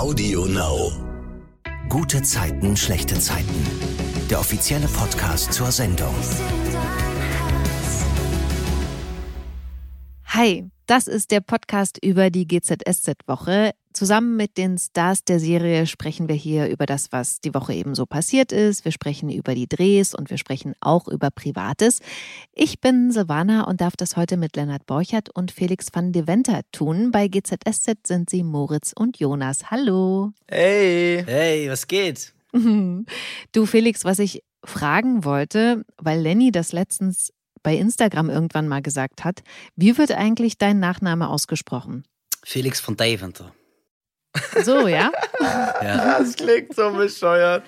Audio Now. Gute Zeiten, schlechte Zeiten. Der offizielle Podcast zur Sendung. Hi, das ist der Podcast über die GZSZ-Woche. Zusammen mit den Stars der Serie sprechen wir hier über das, was die Woche eben so passiert ist. Wir sprechen über die Drehs und wir sprechen auch über Privates. Ich bin Silvana und darf das heute mit Lennart Borchert und Felix van de Venter tun. Bei GZSZ sind sie Moritz und Jonas. Hallo. Hey. Hey, was geht? Du Felix, was ich fragen wollte, weil Lenny das letztens bei Instagram irgendwann mal gesagt hat, wie wird eigentlich dein Nachname ausgesprochen? Felix von Deventer. So, ja? Ja. Das klingt so bescheuert.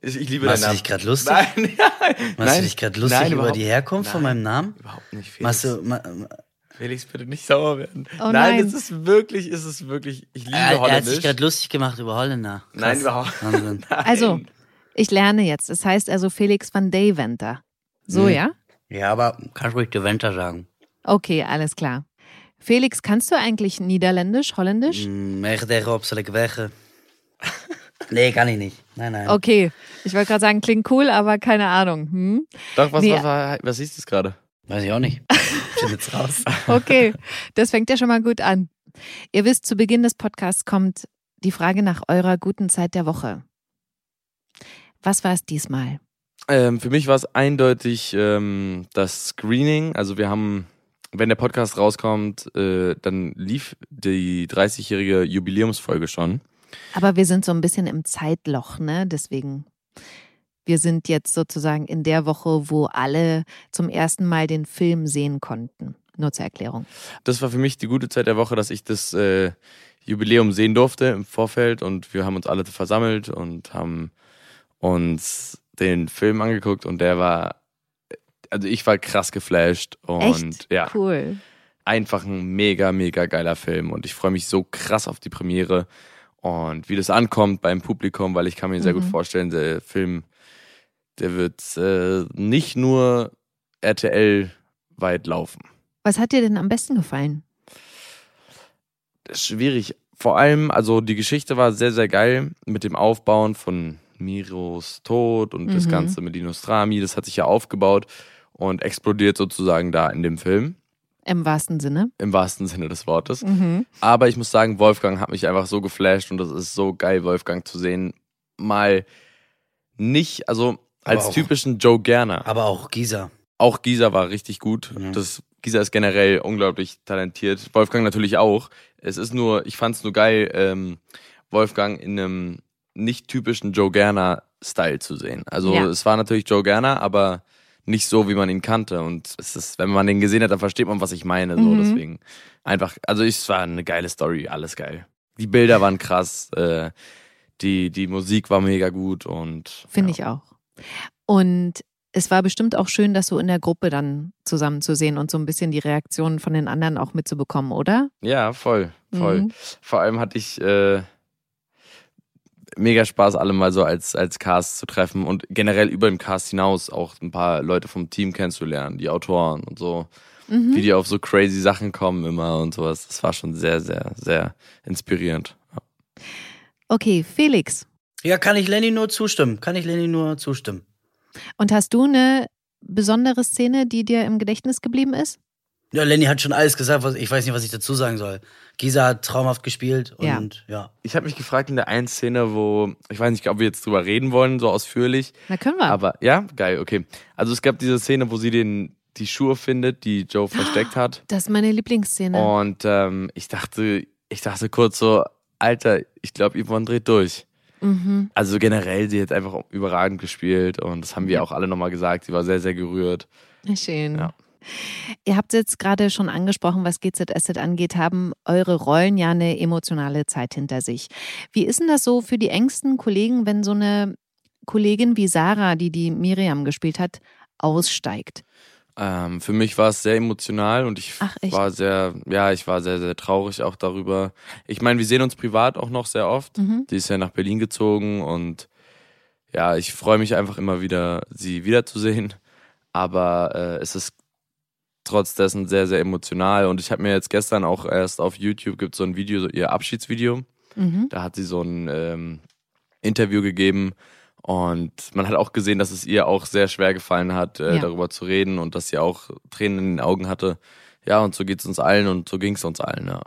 Ich, ich liebe Machst du deinen dich gerade lustig? Nein, ja. Machst nein, du dich gerade lustig nein, über die Herkunft von nein, meinem Namen? Überhaupt nicht, Felix. Machst du, ma, Felix, bitte nicht sauer werden. Oh nein, nein. es ist wirklich, es ist wirklich, ich liebe er, er hat Holländisch. sich gerade lustig gemacht über Holländer. Krass. Nein, überhaupt Wahnsinn. Nein. Also, ich lerne jetzt. Es heißt also Felix van Deventer. So, Mhm. ja? Ja, aber kannst ruhig Deventer sagen. Okay, alles klar. Felix, kannst du eigentlich Niederländisch, Holländisch? Mm, op, zal ik weg. Nee, kann ich nicht. Nein, nein. Okay, ich wollte gerade sagen, klingt cool, aber keine Ahnung. Hm? Doch, was, Nee. was, war, was ist das gerade? Weiß ich auch nicht. Bin jetzt raus. Okay, das fängt ja schon mal gut an. Ihr wisst, zu Beginn des Podcasts kommt die Frage nach eurer guten Zeit der Woche. Was war es diesmal? Ähm, für mich war es eindeutig ähm, das Screening. Also wir haben, wenn der Podcast rauskommt, äh, dann lief die 30-jährige Jubiläumsfolge schon. Aber wir sind so ein bisschen im Zeitloch, ne? Deswegen. Wir sind jetzt sozusagen in der Woche, wo alle zum ersten Mal den Film sehen konnten. Nur zur Erklärung. Das war für mich die gute Zeit der Woche, dass ich das äh, Jubiläum sehen durfte im Vorfeld und wir haben uns alle versammelt und haben uns den Film angeguckt und der war, also ich war krass geflasht und Echt? ja, Cool. einfach ein mega, mega geiler Film und ich freue mich so krass auf die Premiere und wie das ankommt beim Publikum, weil ich kann mir sehr gut Mhm. vorstellen, der Film, der wird äh, nicht nur RTL weit laufen. Was hat dir denn am besten gefallen? schwierig. Vor allem, also die Geschichte war sehr, sehr geil mit dem Aufbauen von Miros Tod und das Mhm. Ganze mit Dinostrami. Das hat sich ja aufgebaut und explodiert sozusagen da in dem Film. Im wahrsten Sinne. Im wahrsten Sinne des Wortes. Mhm. Aber ich muss sagen, Wolfgang hat mich einfach so geflasht und das ist so geil, Wolfgang zu sehen. Mal nicht, also als auch- typischen Joe Gerner. Aber auch Gisa. Auch Gisa war richtig gut. Mhm. Das, Gisa ist generell unglaublich talentiert. Wolfgang natürlich auch. Es ist nur, ich fand es nur geil, ähm, Wolfgang in einem nicht typischen Joe Gerner-Style zu sehen. Also Ja. es war natürlich Joe Gerner, aber nicht so, wie man ihn kannte. Und es ist, wenn man den gesehen hat, dann versteht man, was ich meine. So, Mhm. deswegen einfach, also es war eine geile Story, alles geil. Die Bilder waren krass, äh, die, die Musik war mega gut und Finde ja. ich auch. Und es war bestimmt auch schön, das so in der Gruppe dann zusammen zu sehen und so ein bisschen die Reaktionen von den anderen auch mitzubekommen, oder? Ja, voll, voll. Mhm. Vor allem hatte ich äh, mega Spaß, alle mal so als, als Cast zu treffen und generell über dem Cast hinaus auch ein paar Leute vom Team kennenzulernen, die Autoren und so, Mhm. wie die auf so crazy Sachen kommen immer und sowas. Das war schon sehr, sehr, sehr inspirierend. Okay, Felix. Ja, kann ich Lenny nur zustimmen. Kann ich Lenny nur zustimmen. Und hast du eine besondere Szene, die dir im Gedächtnis geblieben ist? Ja, Lenny hat schon alles gesagt, was, ich weiß nicht, was ich dazu sagen soll. Gisa hat traumhaft gespielt Ja. und ja. Ich habe mich gefragt in der einen Szene, wo, ich weiß nicht, ob wir jetzt drüber reden wollen, so ausführlich, Na, können wir. aber ja, geil, okay. Also es gab diese Szene, wo sie den, die Schuhe findet, die Joe versteckt hat. das ist meine Lieblingsszene. Und ähm, ich dachte, ich dachte kurz so, Alter, ich glaube, Yvonne dreht durch. Mhm. Also generell, sie hat einfach überragend gespielt und das haben wir Ja. auch alle nochmal gesagt. Sie war sehr, sehr gerührt. Schön. Ja. Ihr habt jetzt gerade schon angesprochen, was GZSZ angeht, haben eure Rollen ja eine emotionale Zeit hinter sich. Wie ist denn das so für die engsten Kollegen, wenn so eine Kollegin wie Sarah, die die Miriam gespielt hat, aussteigt? Ähm, für mich war es sehr emotional und ich Ach, war sehr, ja, ich war sehr, sehr traurig auch darüber. Ich meine, wir sehen uns privat auch noch sehr oft. Mhm. Sie ist ja nach Berlin gezogen und ja, ich freue mich einfach immer wieder, sie wiederzusehen. Aber äh, es ist trotz dessen sehr, sehr emotional. Und ich habe mir jetzt gestern auch erst auf YouTube gibt so ein Video, so ihr Abschiedsvideo. Mhm. Da hat sie so ein ähm, Interview gegeben und man hat auch gesehen, dass es ihr auch sehr schwer gefallen hat, äh, Ja. darüber zu reden und dass sie auch Tränen in den Augen hatte. Ja, und so geht's uns allen und so ging's uns allen, ja.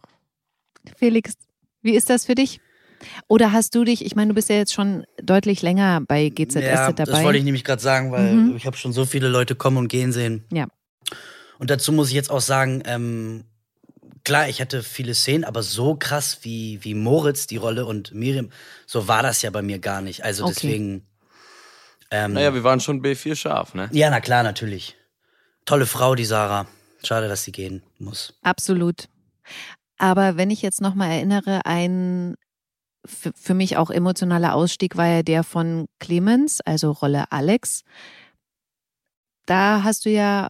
Felix, wie ist das für dich? Oder hast du dich, ich meine, du bist ja jetzt schon deutlich länger bei GZSZ ja, dabei. das wollte ich nämlich gerade sagen, weil Mhm. ich habe schon so viele Leute kommen und gehen sehen. Ja. Und dazu muss ich jetzt auch sagen, ähm, klar, ich hatte viele Szenen, aber so krass wie, wie Moritz die Rolle und Miriam, so war das ja bei mir gar nicht. Also Okay. deswegen. Ähm, Naja, wir waren schon B4 scharf, ne? ja, na klar, natürlich. Tolle Frau, die Sarah. Schade, dass sie gehen muss. Absolut. Aber wenn ich jetzt nochmal erinnere, ein für mich auch emotionaler Ausstieg war ja der von Clemens, also Rolle Alex. Da hast du ja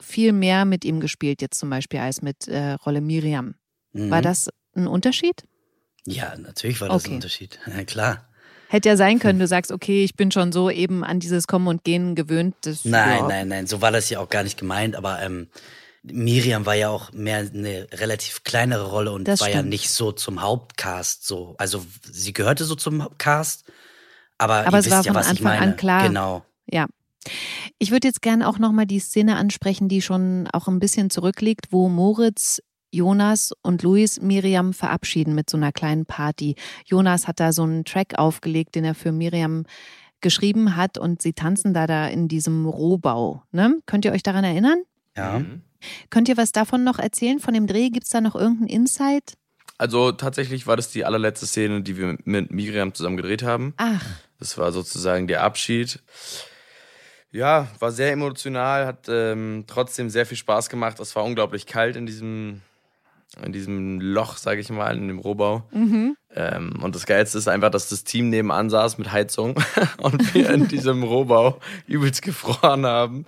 viel mehr mit ihm gespielt, jetzt zum Beispiel, als mit äh, Rolle Miriam. Mhm. War das ein Unterschied? Ja, natürlich war das Okay. ein Unterschied. Ja, klar. Hätte ja sein können, du sagst, okay, ich bin schon so eben an dieses Kommen und Gehen gewöhnt. Das, Nein, ja. nein, nein, so war das ja auch gar nicht gemeint, aber ähm, Miriam war ja auch mehr eine relativ kleinere Rolle und Das war ja stimmt. nicht so zum Hauptcast so. Also sie gehörte so zum Cast, aber, Aber ihr es wisst war ja, von was ich Anfang an meine. klar. Genau. Ja. Ich würde jetzt gerne auch nochmal die Szene ansprechen, die schon auch ein bisschen zurückliegt, wo Moritz, Jonas und Luis Miriam verabschieden mit so einer kleinen Party. Jonas hat da so einen Track aufgelegt, den er für Miriam geschrieben hat und sie tanzen da da in diesem Rohbau. Ne? Könnt ihr euch daran erinnern? Ja. Mhm. Könnt ihr was davon noch erzählen, von dem Dreh? Gibt es da noch irgendeinen Insight? Also tatsächlich war das die allerletzte Szene, die wir mit Miriam zusammen gedreht haben. Ach, Das war sozusagen der Abschied. Ja, war sehr emotional, hat ähm, trotzdem sehr viel Spaß gemacht. Es war unglaublich kalt in diesem, in diesem Loch, sage ich mal, in dem Rohbau. mhm. Ähm, und das Geilste ist einfach, dass das Team nebenan saß mit Heizung und wir in diesem Rohbau übelst gefroren haben.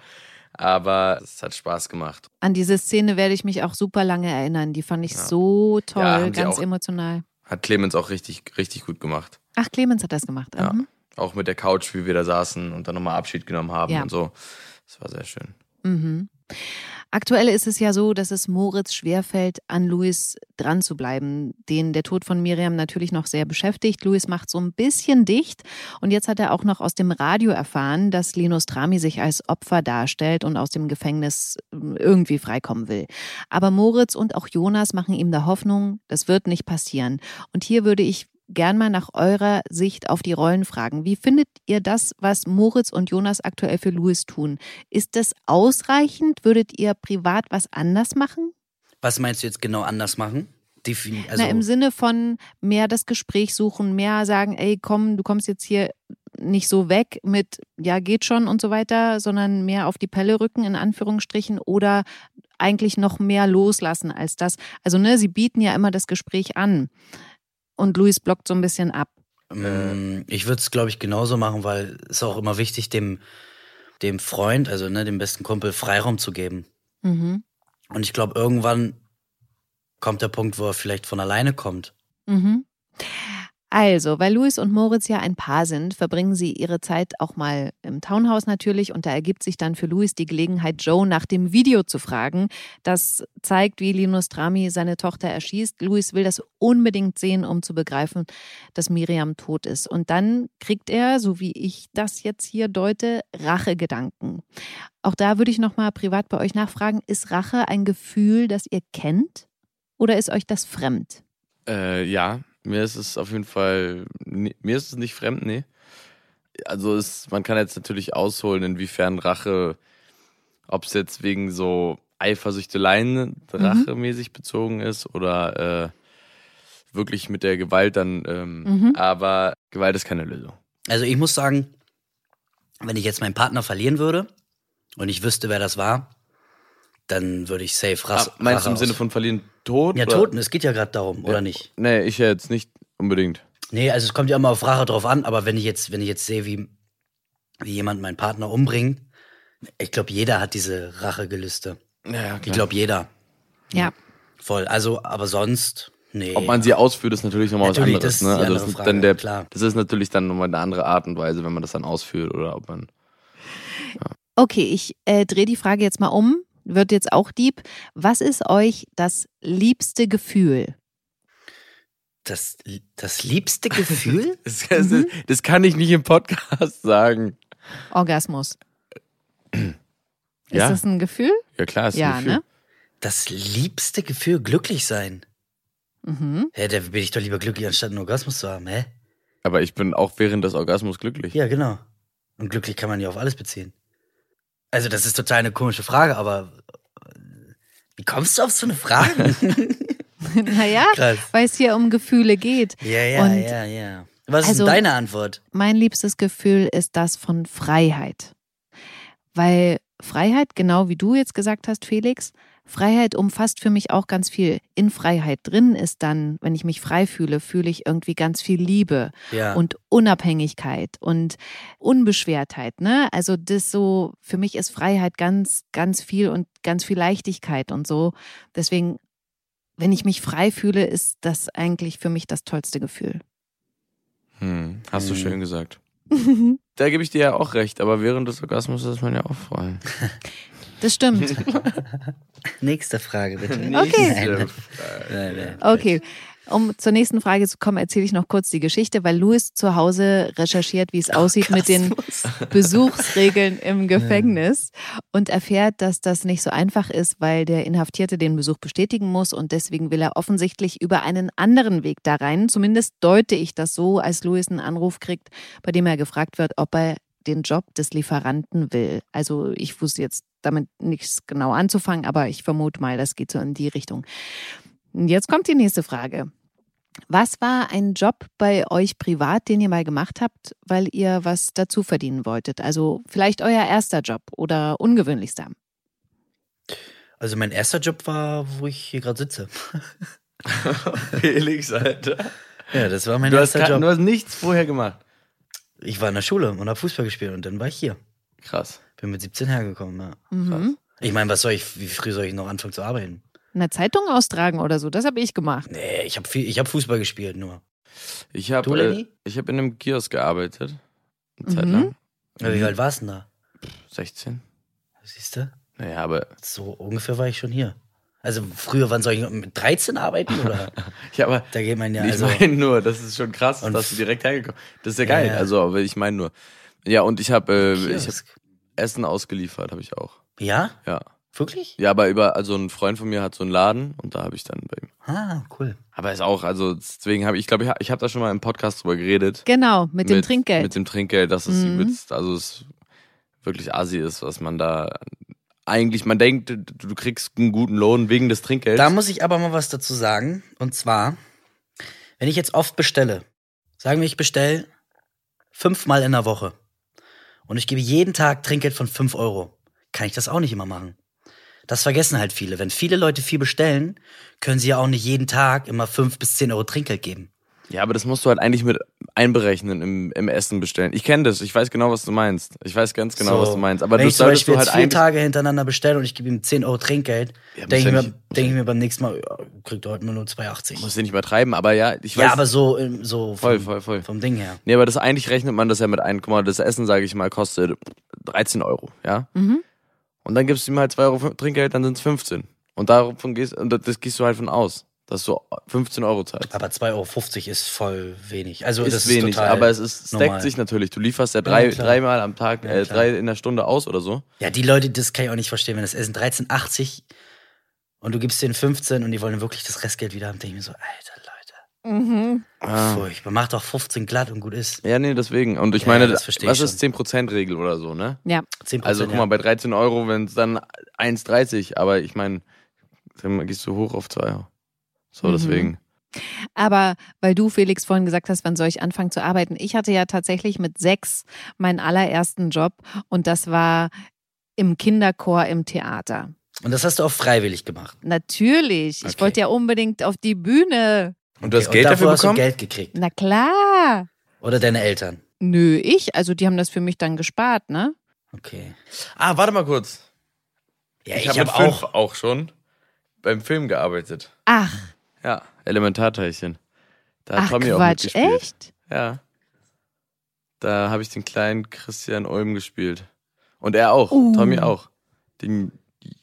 Aber es hat Spaß gemacht. an diese Szene werde ich mich auch super lange erinnern. Die fand ich Ja. so toll, Ja, ganz auch. emotional. Hat Clemens auch richtig, richtig gut gemacht. Ach, Clemens hat das gemacht. Ja. Mhm. Auch mit der Couch, wie wir da saßen und dann nochmal Abschied genommen haben Ja. und so. Das war sehr schön. Mhm. Aktuell ist es ja so, dass es Moritz schwerfällt, an Luis dran zu bleiben, den der Tod von Miriam natürlich noch sehr beschäftigt. Luis macht so ein bisschen dicht und jetzt hat er auch noch aus dem Radio erfahren, dass Linus Trami sich als Opfer darstellt und aus dem Gefängnis ähm, irgendwie freikommen will. Aber Moritz und auch Jonas machen ihm da Hoffnung, das wird nicht passieren. Und hier würde ich gern mal nach eurer Sicht auf die Rollen fragen. Wie findet ihr das, was Moritz und Jonas aktuell für Louis tun? Ist das ausreichend? Würdet ihr privat was anders machen? Was meinst du jetzt genau anders machen? Defin also, Na, im Sinne von mehr das Gespräch suchen, mehr sagen, ey, komm, du kommst jetzt hier nicht so weg mit, ja, geht schon und so weiter, sondern mehr auf die Pelle rücken, in Anführungsstrichen, oder eigentlich noch mehr loslassen als das. Also, ne, sie bieten ja immer das Gespräch an. Und Luis blockt so ein bisschen ab. Ähm, ich würde es, glaube ich, genauso machen, weil es ist auch immer wichtig, dem, dem Freund, also ne, dem besten Kumpel, Freiraum zu geben. Mhm. Und ich glaube, irgendwann kommt der Punkt, wo er vielleicht von alleine kommt. Mhm. Also, weil Luis und Moritz ja ein Paar sind, verbringen sie ihre Zeit auch mal im Townhouse natürlich und da ergibt sich dann für Luis die Gelegenheit, Joe nach dem Video zu fragen. Das zeigt, wie Linus Drami seine Tochter erschießt. Luis will das unbedingt sehen, um zu begreifen, dass Miriam tot ist. Und dann kriegt er, so wie ich das jetzt hier deute, Rachegedanken. Auch da würde ich nochmal privat bei euch nachfragen, ist Rache ein Gefühl, das ihr kennt oder ist euch das fremd? Äh, ja, mir ist es auf jeden Fall, mir ist es nicht fremd, nee. Also es, man kann jetzt natürlich ausholen, inwiefern Rache, ob es jetzt wegen so Eifersüchteleien rachemäßig bezogen ist oder äh, wirklich mit der Gewalt dann, ähm, Mhm. aber Gewalt ist keine Lösung. Also ich muss sagen, wenn ich jetzt meinen Partner verlieren würde und ich wüsste, wer das war, dann würde ich safe Rache. Ah, meinst du im Rache Sinne von verlieren tot? Ja, oder? Toten, es geht ja gerade darum, oder nicht? Nee, ich jetzt nicht unbedingt. Nee, also es kommt ja immer auf Rache drauf an, aber wenn ich jetzt, wenn ich jetzt sehe, wie, wie jemand meinen Partner umbringt, ich glaube, jeder hat diese Rachegelüste. Ja, ja, Ich glaube, jeder. Ja. Voll. Also, aber sonst, nee. Ob man sie ausführt, ist natürlich nochmal was Natürlich, anderes. das ist ne? Also das, ist Frage, dann der, klar. das ist natürlich dann nochmal eine andere Art und Weise, wenn man das dann ausführt oder ob man. Okay, ich äh, drehe die Frage jetzt mal um. Wird jetzt auch deep. Was ist euch das liebste Gefühl? Das, das liebste Gefühl? Das, das, das kann ich nicht im Podcast sagen. Orgasmus. Ja. Ist das ein Gefühl? Ja, klar, ist Ja, ein Gefühl. ne? Das liebste Gefühl, glücklich sein. Mhm. Hä, da bin ich doch lieber glücklich, anstatt einen Orgasmus zu haben, hä? Aber ich bin auch während des Orgasmus glücklich. Ja, genau. Und glücklich kann man ja auf alles beziehen. Also, das ist total eine komische Frage, aber äh, wie kommst du auf so eine Frage? Naja, weil es hier um Gefühle geht. ja, ja, Und ja, ja. Was ist also- denn deine Antwort? Mein liebstes Gefühl ist das von Freiheit. Weil Freiheit, genau wie du jetzt gesagt hast, Felix, Freiheit umfasst für mich auch ganz viel. In Freiheit drin ist dann, wenn ich mich frei fühle, fühle ich irgendwie ganz viel Liebe Ja. und Unabhängigkeit und Unbeschwertheit. Ne? Also das so, für mich ist Freiheit ganz, ganz viel und ganz viel Leichtigkeit und so. Deswegen, wenn ich mich frei fühle, ist das eigentlich für mich das tollste Gefühl. Hm, hast du Hm. schön gesagt. Da gebe ich dir ja auch recht, aber während des Orgasmus ist man ja auch frei. Das stimmt. Nächste Frage, bitte. Okay. Nein. Okay. Um zur nächsten Frage zu kommen, erzähle ich noch kurz die Geschichte, weil Louis zu Hause recherchiert, wie es aussieht mit den Besuchsregeln im Gefängnis und erfährt, dass das nicht so einfach ist, weil der Inhaftierte den Besuch bestätigen muss und deswegen will er offensichtlich über einen anderen Weg da rein. Zumindest deute ich das so, als Louis einen Anruf kriegt, bei dem er gefragt wird, ob er den Job des Lieferanten will. Also ich wusste jetzt damit nichts genau anzufangen, aber ich vermute mal, das geht so in die Richtung. Jetzt kommt die nächste Frage. Was war ein Job bei euch privat, den ihr mal gemacht habt, weil ihr was dazu verdienen wolltet? Also vielleicht euer erster Job oder ungewöhnlichster. Also mein erster Job war, wo ich hier gerade sitze. Felix, Alter. Ja, das war mein Du hast, erster kein- Job. du hast nichts vorher gemacht. Ich war in der Schule und habe Fußball gespielt und dann war ich hier. Krass. Bin mit 17 hergekommen, ja. Mhm. Ich meine, was soll ich, wie früh soll ich noch anfangen zu arbeiten? Eine Zeitung austragen oder so, das habe ich gemacht. Nee, ich habe ich hab Fußball gespielt nur. Ich habe Du, äh, Lenny? ich hab in einem Kiosk gearbeitet. Eine Zeit Mhm. lang. Ja, Wie alt warst du denn da? 16. Siehst du? Naja, aber So ungefähr war ich schon hier. Also früher, wann soll ich mit 13 arbeiten? Oder? ja, aber da geht man ja, ich also. meine nur, das ist schon krass, Und dass du direkt hergekommen Das ist ja Ja, geil. ja. Also, aber ich meine nur. Ja, und ich habe äh, ich hab. Essen ausgeliefert, habe ich auch. Ja? Ja. Wirklich? Ja, aber über, also ein Freund von mir hat so einen Laden und da habe ich dann bei ihm. Ah, cool. Aber ist auch, also deswegen habe ich, glaube ich, ich habe da schon mal im Podcast drüber geredet. Genau, mit dem Trinkgeld. Mit dem Trinkgeld, dass es Mhm. übelst, also es wirklich assi ist, was man da eigentlich, man denkt, du, kriegst einen guten Lohn wegen des Trinkgelds. Da muss ich aber mal was dazu sagen. Und zwar, wenn ich jetzt oft bestelle, sagen wir, ich bestelle fünfmal in der Woche und ich gebe jeden Tag Trinkgeld von 5 Euro, kann ich das auch nicht immer machen. Das vergessen halt viele. Wenn viele Leute viel bestellen, können sie ja auch nicht jeden Tag immer 5 bis 10 Euro Trinkgeld geben. Ja, aber das musst du halt eigentlich mit einberechnen im, im Essen bestellen. Ich kenne das, ich weiß genau, was du meinst. Ich weiß ganz genau, So, was du meinst. Aber wenn du ich zum Beispiel halt vier. Tage hintereinander bestelle und ich gebe ihm 10 Euro Trinkgeld, Ja, muss denke ich, ja mir- denk ich mir beim nächsten Mal, ja, kriegt er heute nur 2,80. Musst du nicht übertreiben, aber ja, ich weiß. Ja, aber so, ähm, so voll, vom, voll, voll. vom Ding her. Nee, aber das eigentlich rechnet man das ja mit ein. Guck mal, das Essen, sage ich mal, kostet 13 Euro, ja? Mhm. Und dann gibst du ihm halt 2 Euro Trinkgeld, dann sind es 15. Und davon gehst, und das gehst du halt von aus, dass du 15 Euro zahlst. Aber 2,50 Euro ist voll wenig. Also ist das wenig, ist total aber es ist, stackt normal. sich natürlich. Du lieferst ja drei, Ja, dreimal am Tag, Ja, äh, drei in der Stunde aus oder so. Ja, die Leute, das kann ich auch nicht verstehen, wenn das Essen 13,80 und du gibst denen 15 und die wollen wirklich das Restgeld wieder haben, denke ich mir so, Alter, Leute. Mhm. Ah. Furchtbar. Mach doch 15 glatt und gut ist. Ja, nee, deswegen. Und ich Ja, meine, das was ich ist 10%-Regel oder so, ne? Ja, 10%, Also guck ja. mal, bei 13 Euro, wenn es dann 1,30, aber ich meine, dann gehst du hoch auf 2 Euro. So, Mhm. deswegen. aber weil du, Felix, vorhin gesagt hast, wann soll ich anfangen zu arbeiten? Ich hatte ja tatsächlich mit sechs meinen allerersten Job und das war im Kinderchor im Theater. Und das hast du auch freiwillig gemacht. Natürlich, ich Okay. wollte ja unbedingt auf die Bühne. Und du hast Okay, Geld und dafür bekommen? du Geld gekriegt. Na klar. Oder deine Eltern. Nö, ich, also die haben das für mich dann gespart, ne? Okay. Ah, warte mal kurz. Ja, ich ich, habe fünf auch. auch schon beim Film gearbeitet. Ach, Ja, Elementarteilchen. Da hat ach Tommy auch Quatsch, mitgespielt. echt? Ja. Da habe ich den kleinen Christian Ulm gespielt. Und er auch. Uh. Tommy auch. Den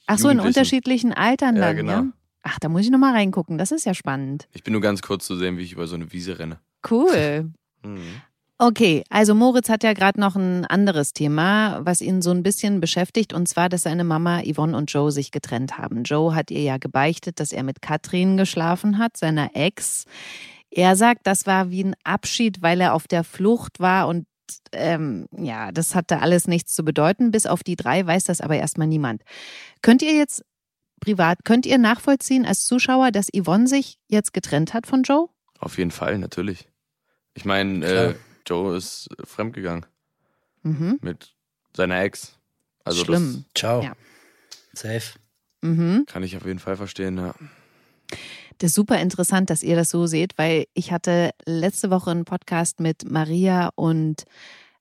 Ach so, in unterschiedlichen Altern Ja, dann, genau. ja? Ach, da muss ich nochmal reingucken. Das ist ja spannend. Ich bin nur ganz kurz zu sehen, wie ich über so eine Wiese renne. Cool. Mhm. Okay, also Moritz hat ja gerade noch ein anderes Thema, was ihn so ein bisschen beschäftigt, und zwar, dass seine Mama Yvonne und Joe sich getrennt haben. Joe hat ihr ja gebeichtet, dass er mit Katrin geschlafen hat, seiner Ex. Er sagt, das war wie ein Abschied, weil er auf der Flucht war und ähm, ja, das hatte alles nichts zu bedeuten. Bis auf die drei weiß das aber erstmal niemand. Könnt ihr jetzt privat, könnt ihr nachvollziehen als Zuschauer, dass Yvonne sich jetzt getrennt hat von Joe? Auf jeden Fall, natürlich. Ich meine, äh, Joe ist fremdgegangen Mhm. mit seiner Ex. Also Schlimm. Ciao. Ja. Safe. Mhm. das kann ich auf jeden Fall verstehen, ja. Das ist super interessant, dass ihr das so seht, weil ich hatte letzte Woche einen Podcast mit Maria und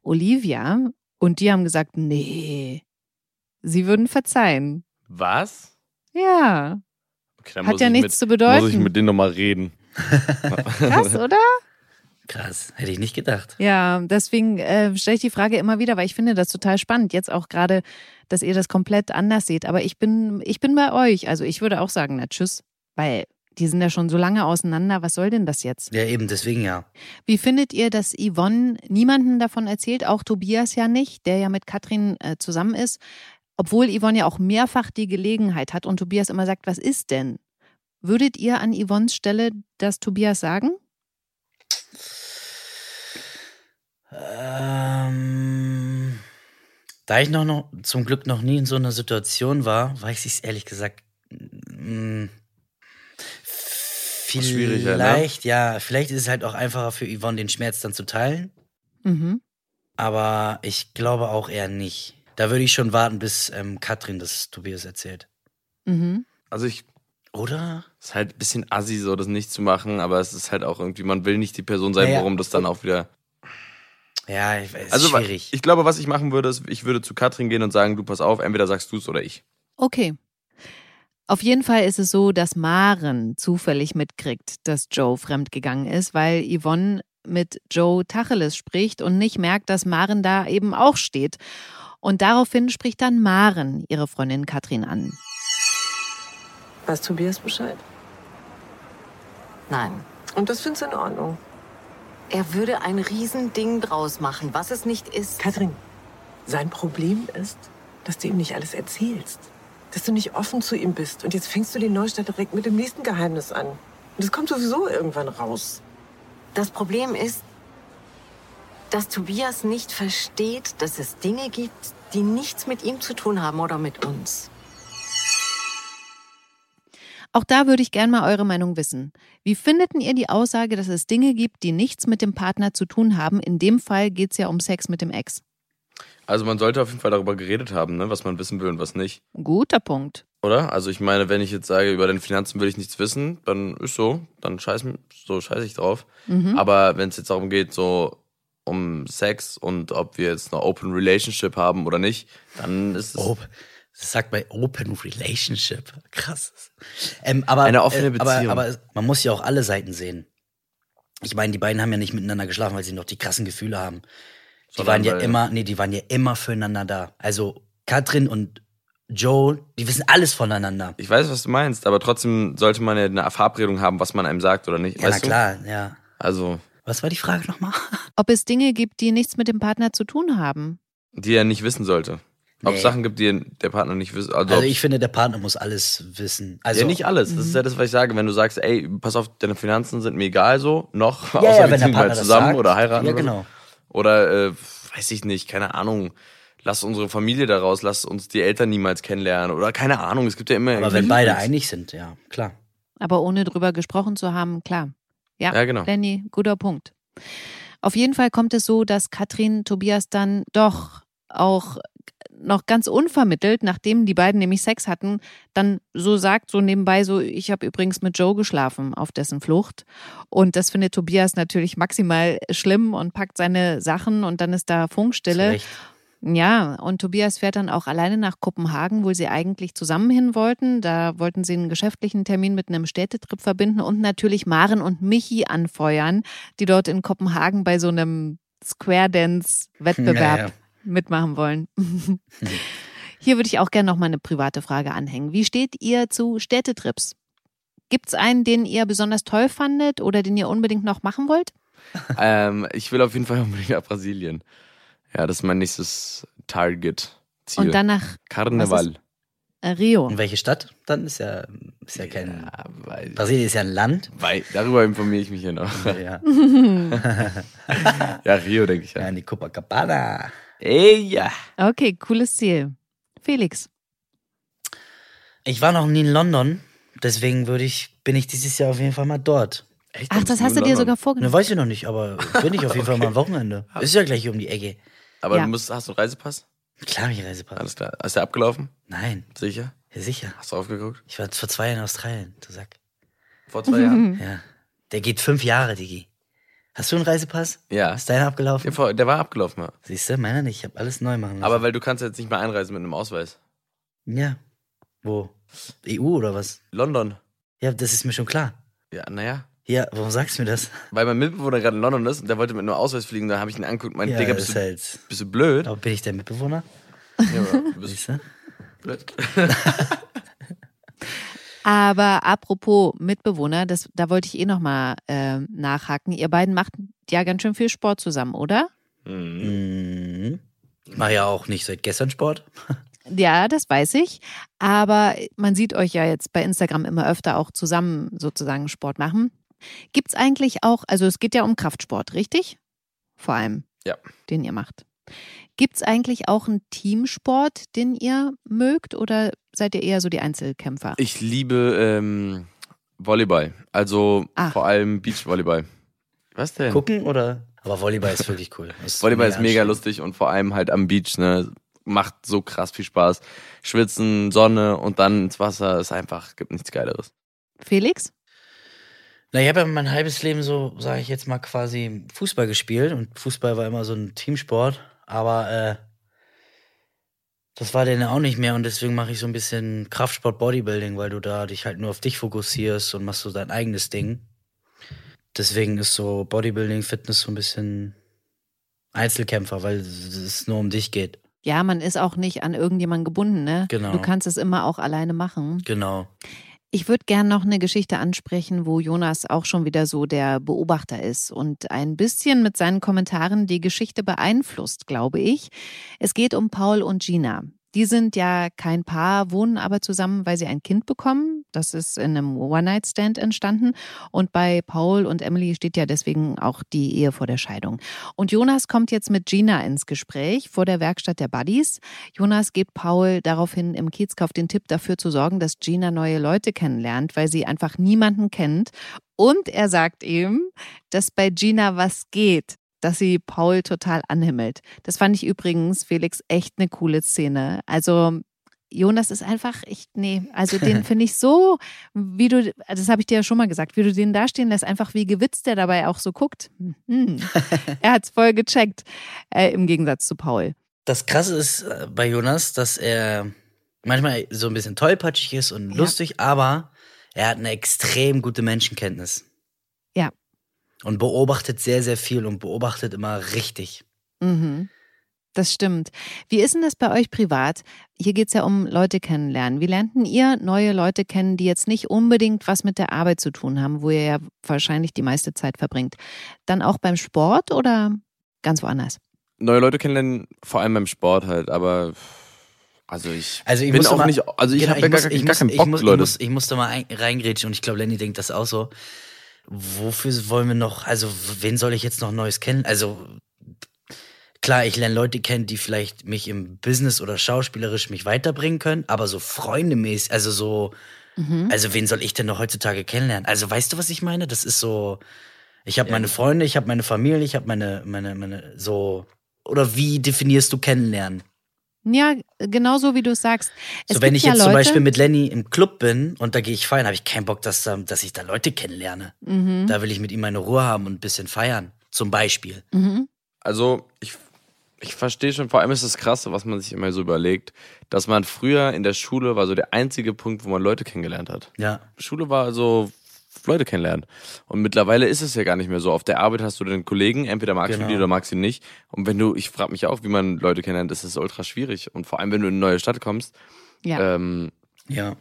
Olivia und die haben gesagt, nee, sie würden verzeihen. Was? Ja, Okay, hat ja ich nichts zu mit, Muss ich bedeuten. mit denen nochmal reden. Krass, oder? Krass. Hätte ich nicht gedacht. Ja, deswegen äh, stelle ich die Frage immer wieder, weil ich finde das total spannend. Jetzt auch gerade, dass ihr das komplett anders seht. Aber ich bin, ich bin bei euch. Also ich würde auch sagen, na tschüss, weil die sind ja schon so lange auseinander. Was soll denn das jetzt? Ja, eben, deswegen ja. Wie findet ihr, dass Yvonne niemanden davon erzählt, auch Tobias ja nicht, der ja mit Katrin äh, zusammen ist, obwohl Yvonne ja auch mehrfach die Gelegenheit hat und Tobias immer sagt, was ist denn? Würdet ihr an Yvonnes Stelle das Tobias sagen? Ähm, da ich noch, noch zum Glück noch nie in so einer Situation war, weiß ich es ehrlich gesagt. mm, schwieriger, ne? Vielleicht, ja, vielleicht ist es halt auch einfacher für Yvonne, den Schmerz dann zu teilen. Mhm. Aber ich glaube auch eher nicht. Da würde ich schon warten, bis ähm, Katrin das Tobias erzählt. Mhm. Also ich Oder? ist halt ein bisschen assi, so das nicht zu machen, aber es ist halt auch irgendwie, man will nicht die Person sein, Naja, warum das dann auch wieder. Ja, ich weiß, Also schwierig. ich glaube, was ich machen würde, ist, ich würde zu Katrin gehen und sagen, du pass auf, entweder sagst du es oder ich. Okay. Auf jeden Fall ist es so, dass Maren zufällig mitkriegt, dass Joe fremdgegangen ist, weil Yvonne mit Joe Tacheles spricht und nicht merkt, dass Maren da eben auch steht. Und daraufhin spricht dann Maren ihre Freundin Katrin an. Weiß Tobias Bescheid? Nein. Und das findest du in Ordnung. Er würde ein Riesending draus machen, was es nicht ist. Kathrin, sein Problem ist, dass du ihm nicht alles erzählst. Dass du nicht offen zu ihm bist. Und jetzt fängst du den Neustart direkt mit dem nächsten Geheimnis an. Und das kommt sowieso irgendwann raus. Das Problem ist, dass Tobias nicht versteht, dass es Dinge gibt, die nichts mit ihm zu tun haben oder mit uns. Auch da würde ich gerne mal eure Meinung wissen. Wie findeten ihr die Aussage, dass es Dinge gibt, die nichts mit dem Partner zu tun haben? In dem Fall geht es ja um Sex mit dem Ex. Also man sollte auf jeden Fall darüber geredet haben, ne, was man wissen will und was nicht. Guter Punkt. Oder? Also ich meine, wenn ich jetzt sage, über deine Finanzen will ich nichts wissen, dann ist so, dann scheiß, so scheiß ich drauf. Mhm. Aber wenn es jetzt darum geht, so um Sex und ob wir jetzt eine Open Relationship haben oder nicht, dann ist es. Op das sagt bei Open Relationship. Krass. Ähm, aber, Eine offene äh, aber, Beziehung. aber man muss ja auch alle Seiten sehen. Ich meine, die beiden haben ja nicht miteinander geschlafen, weil sie noch die krassen Gefühle haben. Die Sondern waren ja immer, nee, die waren ja immer füreinander da. Also Katrin und Joe, die wissen alles voneinander. Ich weiß, was du meinst, aber trotzdem sollte man ja eine Verabredung haben, was man einem sagt oder nicht. Ja, na weißt klar, ja. Also, Was war die Frage nochmal? Ob es Dinge gibt, die nichts mit dem Partner zu tun haben? die er nicht wissen sollte. Ob es Nee. Sachen gibt, die der Partner nicht wissen. Also, Also ich finde, der Partner muss alles wissen. Also ja, nicht alles. Das ist ja das, was ich sage. Wenn du sagst, ey, pass auf, deine Finanzen sind mir egal so, noch, ja, außer ja, wir ziehen bald zusammen sagt, oder heiraten. Ja, oder so. genau. Oder, äh, weiß ich nicht, keine Ahnung. Lass unsere Familie daraus, lass uns die Eltern niemals kennenlernen. Oder keine Ahnung, es gibt ja immer. Aber wenn beide Reasons. einig sind, ja, klar. Aber ohne drüber gesprochen zu haben, klar. Ja, Ja, genau. Lenny, guter Punkt. Auf jeden Fall kommt es so, dass Katrin Tobias dann doch auch noch ganz unvermittelt, nachdem die beiden nämlich Sex hatten, dann so sagt, so nebenbei so, ich habe übrigens mit Joe geschlafen auf dessen Flucht. Und das findet Tobias natürlich maximal schlimm und packt seine Sachen und dann ist da Funkstille. Recht. Ja, und Tobias fährt dann auch alleine nach Kopenhagen, wo sie eigentlich zusammen hin wollten. Da wollten sie einen geschäftlichen Termin mit einem Städtetrip verbinden und natürlich Maren und Michi anfeuern, die dort in Kopenhagen bei so einem Square Dance Wettbewerb Ja, ja. Mitmachen wollen. Hier würde ich auch gerne noch mal eine private Frage anhängen. Wie steht ihr zu Städtetrips? Gibt's einen, den ihr besonders toll fandet oder den ihr unbedingt noch machen wollt? ähm, ich will auf jeden Fall unbedingt nach Brasilien. Ja, das ist mein nächstes Target-Ziel. Und dann nach Karneval. äh, Rio. Und welche Stadt? Dann ist ja, ist ja kein. Ja, weil, Brasilien ist ja ein Land. weil, darüber informiere ich mich ja noch. Ja, Ja, Rio, denke ich ja ja. in die Copacabana. Ey, ja. Okay, cooles Ziel. Felix. Ich war noch nie in London, deswegen würde ich, bin ich dieses Jahr auf jeden Fall mal dort. Echt? Ach, das hast du dir sogar Ne, vorgenommen. weiß ich noch nicht, aber bin ich auf jeden Fall mal am Wochenende. Ist ja gleich hier um die Ecke. Aber Ja. du musst, hast du einen Reisepass? Klar, hab ich Reisepass. Alles klar. Ist der abgelaufen? Nein, Sicher? ja, sicher. Hast du aufgeguckt? Ich war vor zwei Jahren in Australien, du Sack. Vor zwei Jahren? Ja. Der geht fünf Jahre, Digi. Hast du einen Reisepass? Ja. Ist deiner abgelaufen? Der, vor- der war abgelaufen, ja. Siehst du, meiner nicht. Ich habe alles neu machen lassen. Aber weil du kannst jetzt nicht mehr einreisen mit einem Ausweis. Ja. Wo? EU oder was? London. Ja, das ist mir schon klar. Ja, naja. Ja, warum sagst du mir das? Weil mein Mitbewohner gerade in London ist und der wollte mit einem Ausweis fliegen, da habe ich ihn angeguckt und meinte, Ja, Digga, bist du, halt. bist du blöd? Aber bin ich der Mitbewohner? Ja, aber du bist Siehst du? blöd. Aber apropos Mitbewohner, das, da wollte ich eh nochmal äh, nachhaken. Ihr beiden macht ja ganz schön viel Sport zusammen, oder? Mhm. Mhm. Ich mache ja auch nicht seit gestern Sport. Ja, das weiß ich. Aber man sieht euch ja jetzt bei Instagram immer öfter auch zusammen sozusagen Sport machen. Gibt's eigentlich auch, also es geht ja um Kraftsport, richtig? Vor allem. Ja. Den ihr macht. Gibt's eigentlich auch einen Teamsport, den ihr mögt oder seid ihr eher so die Einzelkämpfer? Ich liebe ähm, Volleyball. Also Ah. vor allem Beachvolleyball. Was denn? Gucken oder? Aber Volleyball ist wirklich cool. Das Volleyball ist mega lustig und vor allem halt am Beach, ne? Macht so krass viel Spaß. Schwitzen, Sonne und dann ins Wasser ist einfach, gibt nichts Geileres. Felix? Na, ich habe ja mein halbes Leben so, sage ich jetzt mal, quasi Fußball gespielt und Fußball war immer so ein Teamsport, aber äh, das war dann auch nicht mehr und deswegen mache ich so ein bisschen Kraftsport Bodybuilding, weil du da dich halt nur auf dich fokussierst und machst so dein eigenes Ding. Deswegen ist so Bodybuilding, Fitness so ein bisschen Einzelkämpfer, weil es nur um dich geht. Ja, man ist auch nicht an irgendjemanden gebunden, ne? Genau. Du kannst es immer auch alleine machen. Genau. Ich würde gern noch eine Geschichte ansprechen, wo Jonas auch schon wieder so der Beobachter ist und ein bisschen mit seinen Kommentaren die Geschichte beeinflusst, glaube ich. Es geht um Paul und Gina. Die sind ja kein Paar, wohnen aber zusammen, weil sie ein Kind bekommen. Das ist in einem One-Night-Stand entstanden. Und bei Paul und Emily steht ja deswegen auch die Ehe vor der Scheidung. Und Jonas kommt jetzt mit Gina ins Gespräch vor der Werkstatt der Buddies. Jonas gibt Paul daraufhin im Kiezkauf den Tipp dafür zu sorgen, dass Gina neue Leute kennenlernt, weil sie einfach niemanden kennt. Und er sagt ihm, dass bei Gina was geht dass sie Paul total anhimmelt. Das fand ich übrigens, Felix, echt eine coole Szene. Also Jonas ist einfach, ich, nee, also den finde ich so, wie du, das habe ich dir ja schon mal gesagt, wie du den da stehen lässt, einfach wie gewitzt der dabei auch so guckt. Hm. er hat's voll gecheckt, äh, im Gegensatz zu Paul. Das Krasse ist äh, bei Jonas, dass er manchmal so ein bisschen tollpatschig ist und Ja. lustig, aber er hat eine extrem gute Menschenkenntnis. Und beobachtet sehr, sehr viel und beobachtet immer richtig. Mhm. Das stimmt. Wie ist denn das bei euch privat? Hier geht's ja um Leute kennenlernen. Wie lernten ihr neue Leute kennen, die jetzt nicht unbedingt was mit der Arbeit zu tun haben, wo ihr ja wahrscheinlich die meiste Zeit verbringt? Dann auch beim Sport oder ganz woanders? Neue Leute kennenlernen, vor allem beim Sport halt, aber also ich, Also ich bin auch mal- nicht, also ich Genau, habe ja gar, muss- gar keinen ich Bock, muss, Leute. Ich, muss, ich musste mal ein, reingrätschen und ich glaube, Lenny denkt das auch so. Wofür wollen wir noch, also wen soll ich jetzt noch Neues kennen? Also klar, ich lerne Leute kennen, die vielleicht mich im Business oder schauspielerisch mich weiterbringen können, aber so freundemäßig, also so, Mhm. also wen soll ich denn noch heutzutage kennenlernen? Also weißt du, was ich meine? Das ist so, ich habe meine Freunde, ich habe meine Familie, ich habe meine, meine, meine, so, oder wie definierst du kennenlernen? Ja, genauso wie du es sagst. Es So, wenn gibt ich ja jetzt Leute, zum Beispiel mit Lenny im Club bin und da gehe ich feiern, habe ich keinen Bock, dass, da- dass ich da Leute kennenlerne. Mhm. Da will ich mit ihm meine Ruhe haben und ein bisschen feiern. Zum Beispiel. Mhm. Also ich, ich verstehe schon, vor allem ist das Krasse, was man sich immer so überlegt, dass man früher in der Schule war so der einzige Punkt, wo man Leute kennengelernt hat. Ja. Schule war so Leute kennenlernen. Und mittlerweile ist es ja gar nicht mehr so. Auf der Arbeit hast du den Kollegen, entweder magst Genau. du die oder magst du ihn nicht. Und wenn du, ich frage mich auch, wie man Leute kennenlernt, ist es ultra schwierig. Und vor allem, wenn du in eine neue Stadt kommst, Ja. ähm, Ja.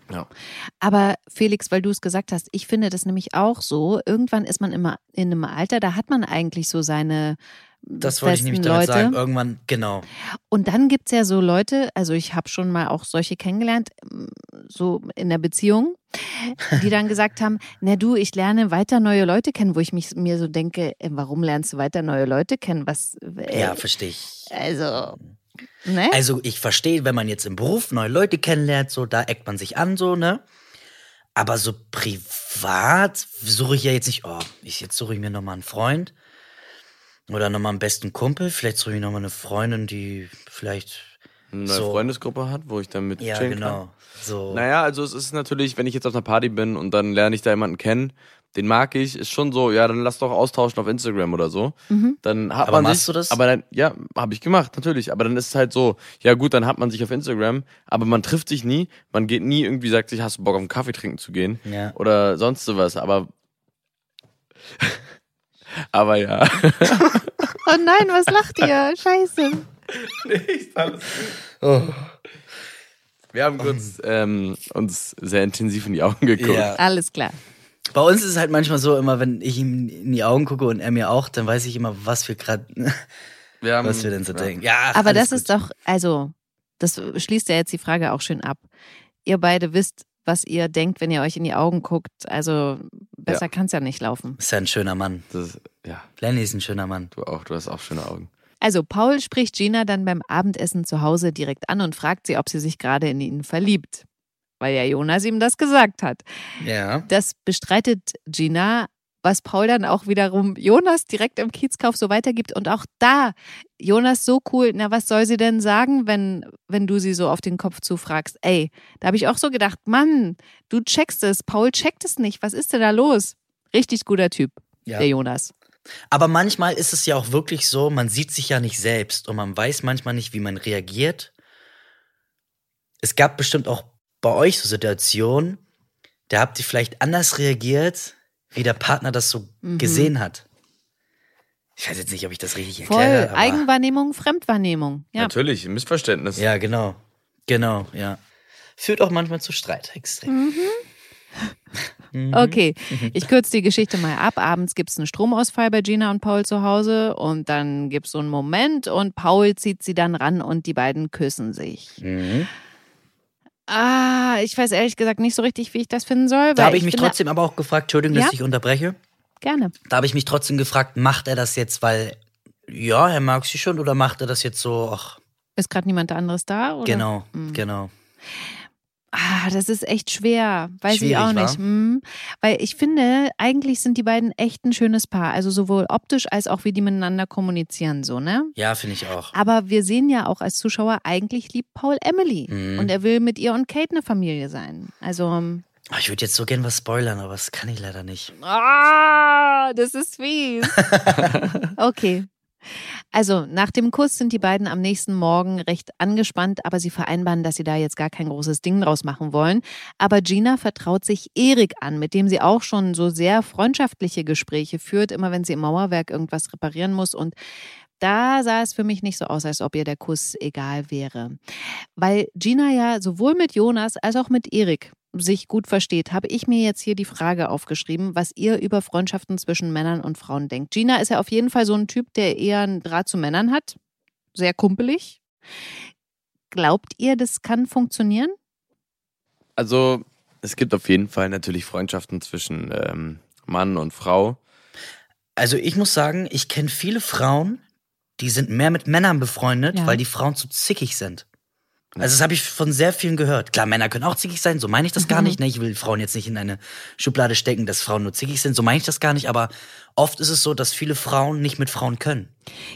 Aber Felix, weil du es gesagt hast, ich finde das nämlich auch so. Irgendwann ist man immer in einem Alter, da hat man eigentlich so seine Das wollte ich nämlich damit Leute. sagen. Irgendwann, genau. Und dann gibt's ja so Leute, also ich habe schon mal auch solche kennengelernt, so in der Beziehung, die dann gesagt haben, na du, ich lerne weiter neue Leute kennen, wo ich mich mir so denke, äh, warum lernst du weiter neue Leute kennen? Was äh, Ja, verstehe ich. also ne? Also ich verstehe, wenn man jetzt im Beruf neue Leute kennenlernt, so da eckt man sich an, so, ne? Aber so privat suche ich ja jetzt nicht, oh, ich, jetzt suche ich mir nochmal einen Freund oder nochmal einen besten Kumpel. Vielleicht suche ich nochmal eine Freundin, die vielleicht, Eine neue So. Freundesgruppe hat, wo ich dann mit ja, genau. kann. So. Naja, also es ist natürlich, wenn ich jetzt auf einer Party bin und dann lerne ich da jemanden kennen, den mag ich, ist schon so, ja, dann lass doch austauschen auf Instagram oder so. Mhm. Dann hat Aber man machst sich, du das? Aber dann, ja, habe ich gemacht, natürlich. Aber dann ist es halt so, ja gut, dann hat man sich auf Instagram, aber man trifft sich nie, man geht nie irgendwie, sagt sich, hast du Bock auf einen Kaffee trinken zu gehen Ja. oder sonst sowas. Aber, aber ja. oh nein, was lacht ihr? Scheiße. Oh. Wir haben kurz ähm, uns sehr intensiv in die Augen geguckt. Ja. Alles klar. Bei uns ist es halt manchmal so, immer wenn ich ihm in die Augen gucke und er mir auch, dann weiß ich immer, was wir gerade, Wir haben, was wir denn so ja. denken. Ja, Aber alles das ist gut. doch, also, das schließt ja jetzt die Frage auch schön ab. Ihr beide wisst, was ihr denkt, wenn ihr euch in die Augen guckt. Also besser Ja. kann's ja nicht laufen. Ist ja ein schöner Mann. Das ist, ja, Lenny ist ein schöner Mann. du auch, du hast auch schöne Augen. Also Paul spricht Gina dann beim Abendessen zu Hause direkt an und fragt sie, ob sie sich gerade in ihn verliebt. Weil ja Jonas ihm das gesagt hat. Ja. Das bestreitet Gina, was Paul dann auch wiederum Jonas direkt im Kiezkauf so weitergibt. Und auch da, Jonas so cool, na was soll sie denn sagen, wenn, wenn du sie so auf den Kopf zufragst? Ey, da habe ich auch so gedacht, Mann, du checkst es, Paul checkt es nicht, was ist denn da los? Richtig guter Typ, Ja. der Jonas. Aber manchmal ist es ja auch wirklich so, man sieht sich ja nicht selbst und man weiß manchmal nicht, wie man reagiert. Es gab bestimmt auch bei euch so Situationen, da habt ihr vielleicht anders reagiert, wie der Partner das so Mhm. gesehen hat. Ich weiß jetzt nicht, ob ich das richtig Voll erkläre. aber Eigenwahrnehmung, Fremdwahrnehmung. Ja. Natürlich, Missverständnis. Ja, genau. Genau, ja. Führt auch manchmal zu Streit, extrem. Mhm. Okay, ich kürze die Geschichte mal ab. Abends gibt es einen Stromausfall bei Gina und Paul zu Hause und dann gibt es so einen Moment und Paul zieht sie dann ran und die beiden küssen sich. Mhm. Ah, ich weiß ehrlich gesagt nicht so richtig, wie ich das finden soll. Da habe ich mich finde- trotzdem aber auch gefragt, Entschuldigung, Ja? dass ich unterbreche. Gerne. Da habe ich mich trotzdem gefragt, macht er das jetzt, weil, ja, er mag sie schon, oder macht er das jetzt so, ach, Ist gerade niemand anderes da? Oder? genau, Mhm. genau. Ah, das ist echt schwer. Weiß ich Schwierig, auch wa? nicht. Hm. Weil ich finde, eigentlich sind die beiden echt ein schönes Paar. Also sowohl optisch als auch wie die miteinander kommunizieren, so, ne? Ja, finde ich auch. Aber wir sehen ja auch als Zuschauer, eigentlich liebt Paul Emily. Mhm. Und er will mit ihr und Kate eine Familie sein. Also, ähm, Oh, ich würde jetzt so gern was spoilern, aber das kann ich leider nicht. ah, das ist fies. okay. Also, nach dem Kuss sind die beiden am nächsten Morgen recht angespannt, aber sie vereinbaren, dass sie da jetzt gar kein großes Ding draus machen wollen. Aber Gina vertraut sich Erik an, mit dem sie auch schon so sehr freundschaftliche Gespräche führt, immer wenn sie im Mauerwerk irgendwas reparieren muss. Und da sah es für mich nicht so aus, als ob ihr der Kuss egal wäre. Weil Gina ja sowohl mit Jonas als auch mit Erik sich gut versteht, habe ich mir jetzt hier die Frage aufgeschrieben, was ihr über Freundschaften zwischen Männern und Frauen denkt. Gina ist ja auf jeden Fall so ein Typ, der eher einen Draht zu Männern hat. Sehr kumpelig. Glaubt ihr, das kann funktionieren? Also, es gibt auf jeden Fall natürlich Freundschaften zwischen ähm, Mann und Frau. Also ich muss sagen, ich kenne viele Frauen, die sind mehr mit Männern befreundet, Ja. weil die Frauen zu zickig sind. Also das habe ich von sehr vielen gehört. Klar, Männer können auch zickig sein, so meine ich das gar Mhm. nicht. Ne? Ich will Frauen jetzt nicht in eine Schublade stecken, dass Frauen nur zickig sind, so meine ich das gar nicht. Aber oft ist es so, dass viele Frauen nicht mit Frauen können.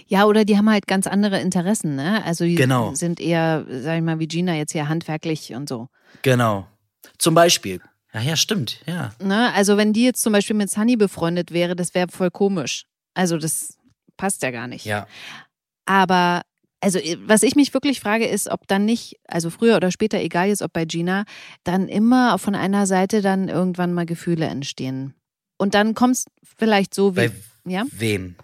Ja, oder die haben halt ganz andere Interessen, ne? Also die Genau. sind eher, sag ich mal, wie Gina jetzt hier handwerklich und so. Genau. Zum Beispiel. Ja, ja, stimmt, ja. Ne? Also wenn die jetzt zum Beispiel mit Sunny befreundet wäre, das wäre voll komisch. Also das passt ja gar nicht. Ja. Aber also was ich mich wirklich frage, ist, ob dann nicht, also früher oder später, egal jetzt ob bei Gina, dann immer von einer Seite dann irgendwann mal Gefühle entstehen. Und dann kommt es vielleicht so wie, Bei ja, wem?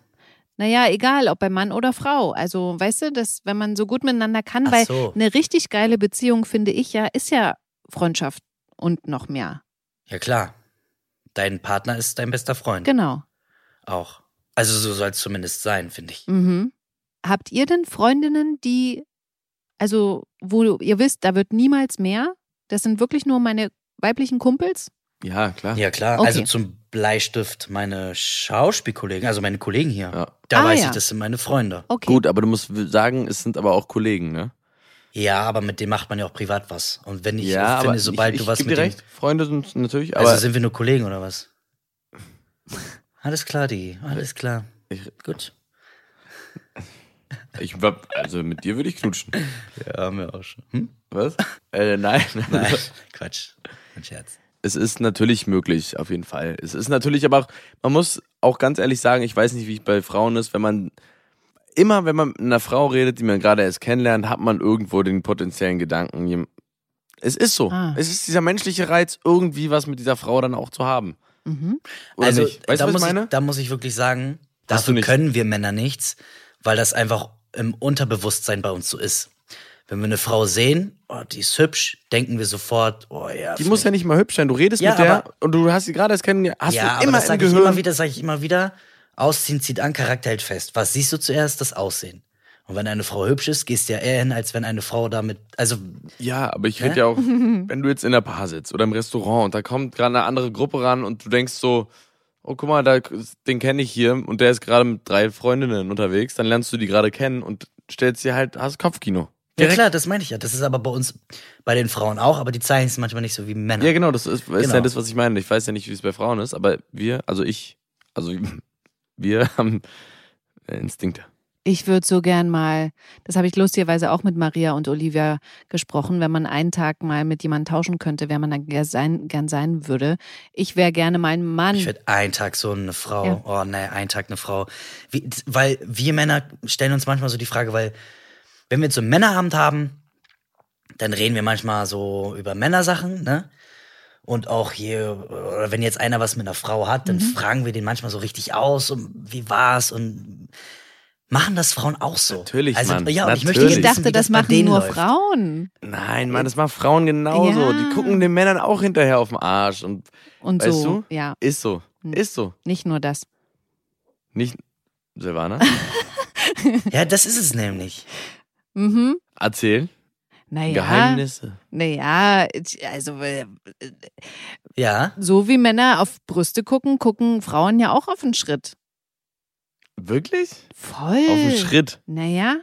naja, egal, ob bei Mann oder Frau. Also weißt du, dass wenn man so gut miteinander kann, Ach weil so. eine richtig geile Beziehung, finde ich ja, ist ja Freundschaft und noch mehr. Ja, klar. Dein Partner ist dein bester Freund. Genau. Auch. Also so soll es zumindest sein, finde ich. Mhm. Habt ihr denn Freundinnen, die, also wo ihr wisst, da wird niemals mehr? Das sind wirklich nur meine weiblichen Kumpels? Ja, klar. Ja, klar. Okay. Also zum Bleistift meine Schauspielkollegen, also meine Kollegen hier. Ja. Da Ah, weiß ja. ich, das sind meine Freunde. Okay. Gut, aber du musst sagen, es sind aber auch Kollegen, ne? Ja, aber mit denen macht man ja auch privat was. Und wenn ich ja, finde, sobald ich, du ich was geb mit dir recht. Freunde sind natürlich, aber Also sind wir nur Kollegen oder was? Alles klar, Digi. Alles klar. Ich- Gut. Ich also mit dir würde ich knutschen. Ja, haben wir auch schon. Hm? Was? Äh, nein. Nein, Quatsch. Ein Scherz. Es ist natürlich möglich, auf jeden Fall. Es ist natürlich aber auch, man muss auch ganz ehrlich sagen, ich weiß nicht, wie es bei Frauen ist, wenn man immer, wenn man mit einer Frau redet, die man gerade erst kennenlernt, hat man irgendwo den potenziellen Gedanken. Es ist so. Ah. Es ist dieser menschliche Reiz, irgendwie was mit dieser Frau dann auch zu haben. Mhm. Also, nicht? Weißt da, du, was muss ich meine? Ich, da muss ich wirklich sagen, dafür können wir Männer nichts, weil das einfach im Unterbewusstsein bei uns so ist. Wenn wir eine Frau sehen, oh, die ist hübsch, denken wir sofort, oh ja. Die muss ja nicht mal hübsch sein. Du redest Ja, mit der aber- und du hast sie gerade erst kennengelernt. Hast ja, du aber immer das im sage ich Gehirn. immer wieder, sage ich immer wieder. Ausziehen zieht an, Charakter hält fest. Was siehst du zuerst? Das Aussehen. Und wenn eine Frau hübsch ist, gehst du ja eher hin, als wenn eine Frau damit, also Ja, aber ich Hä? rede ja auch, wenn du jetzt in der Bar sitzt oder im Restaurant und da kommt gerade eine andere Gruppe ran und du denkst so, oh guck mal, da, den kenne ich hier und der ist gerade mit drei Freundinnen unterwegs, dann lernst du die gerade kennen und stellst dir halt, hast Kopfkino. Ja Direkt. klar, das meine ich ja. Das ist aber bei uns, bei den Frauen auch, aber die zeigen es manchmal nicht so wie Männer. Ja, genau, das ist, ist Genau. ja das, was ich meine. Ich weiß ja nicht, wie es bei Frauen ist, aber wir, also ich, also wir haben Instinkte. Ich würde so gern mal, das habe ich lustigerweise auch mit Maria und Olivia gesprochen, wenn man einen Tag mal mit jemandem tauschen könnte, wer man dann gern sein, gern sein würde. Ich wäre gerne mein Mann. Ich würde einen Tag so eine Frau, Ja. oh nee, einen Tag eine Frau. Wie, weil wir Männer stellen uns manchmal so die Frage, weil wenn wir jetzt so einen Männerabend haben, dann reden wir manchmal so über Männersachen, ne? Und auch hier, oder wenn jetzt einer was mit einer Frau hat, dann fragen wir den manchmal so richtig aus, und wie war's und machen das Frauen auch so. Natürlich, also, Mann, Ja, und ich möchte natürlich. ich gerne wissen, dachte, das bei machen nur läuft. Frauen. Nein, Mann, das machen Frauen genauso. Ja. Die gucken den Männern auch hinterher auf den Arsch und Und Weißt so, du? ja, ist so. Hm. Ist so. nicht nur das. Nicht, Silvana? Ja, das ist es nämlich. Mhm. Erzähl. Naja, Geheimnisse. naja, also äh, Ja. so wie Männer auf Brüste gucken, gucken Frauen ja auch auf den Schritt. Wirklich? Voll. Auf den Schritt. Naja,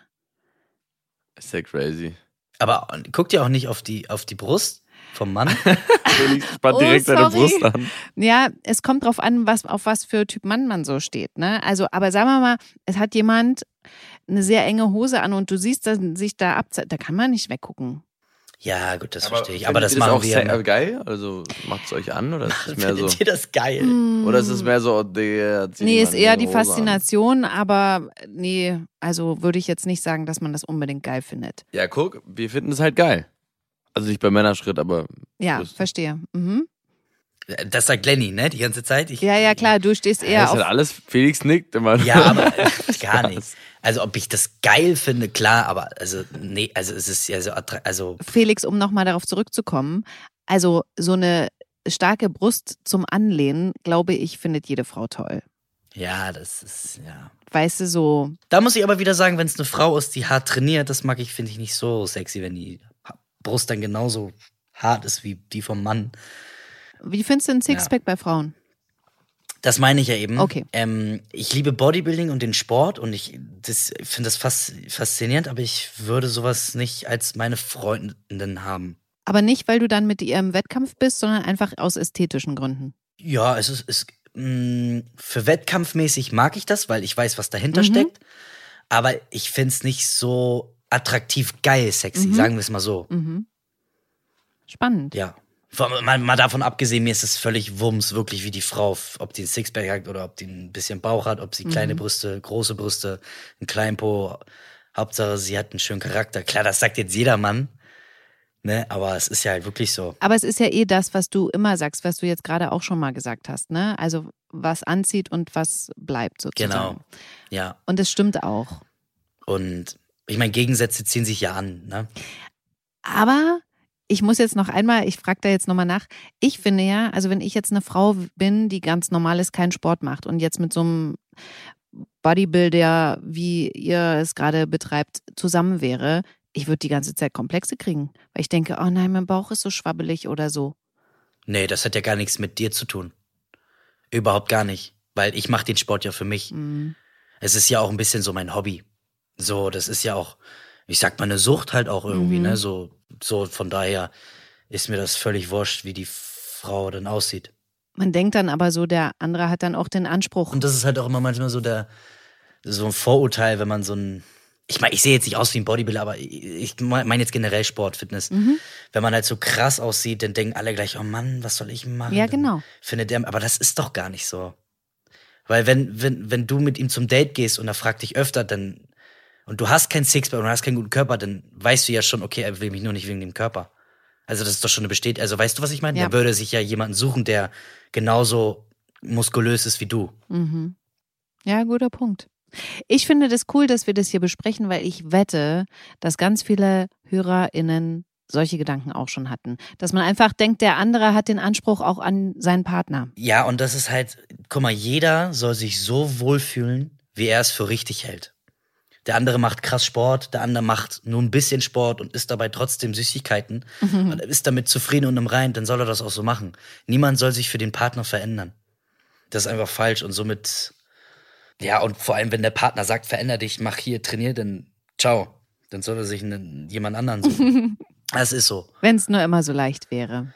Ist ja crazy. Aber guckt ihr auch nicht auf die, auf die Brust vom Mann? Spannt Oh, direkt seine sorry. Brust an. ja, es kommt drauf an, was, auf was für Typ Mann man so steht. Ne? Also, aber sagen wir mal, es hat jemand eine sehr enge Hose an und du siehst dass sich da ab, da kann man nicht weggucken. Ja, gut, das verstehe ich. Aber das ihr machen auch wir sehr ja. geil. Also macht es euch an oder ist es mehr so? Findet ihr das geil? Oder ist es mehr so, der Nee, ist eher die Hose an? Faszination, aber nee, also würde ich jetzt nicht sagen, dass man das unbedingt geil findet. Ja, guck, wir finden es halt geil. Also nicht beim Männerschritt, aber Ja, Das- verstehe. Mhm. Das sagt Lenny, ne? Die ganze Zeit. Ich, Ja, ja, klar, du stehst eher ist auf. halt alles. Felix nickt immer. Ja, aber gar nicht. Also ob ich das geil finde, klar, aber also nee, also es ist ja so also Felix, um nochmal darauf zurückzukommen, also so eine starke Brust zum Anlehnen, glaube ich, findet jede Frau toll. ja, das ist ja. Weißt du, so, Da muss ich aber wieder sagen, wenn es eine Frau ist, die hart trainiert, das mag ich, finde ich nicht so sexy, wenn die Brust dann genauso hart ist wie die vom Mann. Wie findest du ein Sixpack bei Frauen? Das meine ich ja eben. Okay. Ähm, ich liebe Bodybuilding und den Sport und ich finde das fas faszinierend, aber ich würde sowas nicht als meine Freundin haben. Aber nicht, weil du dann mit ihr im Wettkampf bist, sondern einfach aus ästhetischen Gründen. Ja, es ist, es, mh, für wettkampfmäßig mag ich das, weil ich weiß, was dahinter Mhm. steckt. Aber ich finde es nicht so attraktiv geil sexy, Mhm. sagen wir es mal so. Mhm. Spannend. Ja. Mal, mal davon abgesehen, mir ist es völlig Wumms, wirklich wie die Frau, ob die ein Sixpack hat oder ob die ein bisschen Bauch hat, ob sie kleine Mhm. Brüste, große Brüste, einen kleinen Po. Hauptsache, sie hat einen schönen Charakter. Klar, das sagt jetzt jeder Mann. Ne, aber es ist ja halt wirklich so. Aber es ist ja eh das, was du immer sagst, was du jetzt gerade auch schon mal gesagt hast, ne? Also was anzieht und was bleibt sozusagen. Genau. Ja. Und es stimmt auch. Und ich meine, Gegensätze ziehen sich ja an, ne? Aber Ich muss jetzt noch einmal, ich frage da jetzt nochmal nach. Ich finde ja, also wenn ich jetzt eine Frau bin, die ganz normal ist, keinen Sport macht und jetzt mit so einem Bodybuilder, wie ihr es gerade betreibt, zusammen wäre, ich würde die ganze Zeit Komplexe kriegen. Weil ich denke, oh nein, mein Bauch ist so schwabbelig oder so. Nee, das hat ja gar nichts mit dir zu tun. Überhaupt gar nicht. Weil ich mache den Sport ja für mich. Mhm. Es ist ja auch ein bisschen so mein Hobby. So, das ist ja auch, ich sag mal, eine Sucht halt auch irgendwie, Mhm. ne? So, so, von daher ist mir das völlig wurscht, wie die Frau dann aussieht. Man denkt dann aber so, der andere hat dann auch den Anspruch. Und das ist halt auch immer manchmal so der, so ein Vorurteil, wenn man so ein, ich meine, ich sehe jetzt nicht aus wie ein Bodybuilder, aber ich, meine jetzt generell Sport, Fitness. Mhm. Wenn man halt so krass aussieht, dann denken alle gleich, oh Mann, was soll ich machen? Ja, Dann genau. Findet der, aber das ist doch gar nicht so. Weil wenn, wenn, wenn du mit ihm zum Date gehst und er fragt dich öfter, dann, und du hast kein Sixpack und du hast keinen guten Körper, dann weißt du ja schon, okay, er will mich nur nicht wegen dem Körper. Also das ist doch schon eine Bestätigung. Also weißt du, was ich meine? Ja. Er würde sich ja jemanden suchen, der genauso muskulös ist wie du. Mhm. Ja, guter Punkt. Ich finde das cool, dass wir das hier besprechen, weil ich wette, dass ganz viele HörerInnen solche Gedanken auch schon hatten. Dass man einfach denkt, der andere hat den Anspruch auch an seinen Partner. Ja, und das ist halt, guck mal, jeder soll sich so wohlfühlen, wie er es für richtig hält. Der andere macht krass Sport, der andere macht nur ein bisschen Sport und isst dabei trotzdem Süßigkeiten und ist damit zufrieden und im Rein, dann soll er das auch so machen. Niemand soll sich für den Partner verändern. Das ist einfach falsch und somit, ja, und vor allem, wenn der Partner sagt, veränder dich, mach hier, trainier, dann ciao. Dann soll er sich einen, jemand anderen suchen. das ist so. Wenn es nur immer so leicht wäre.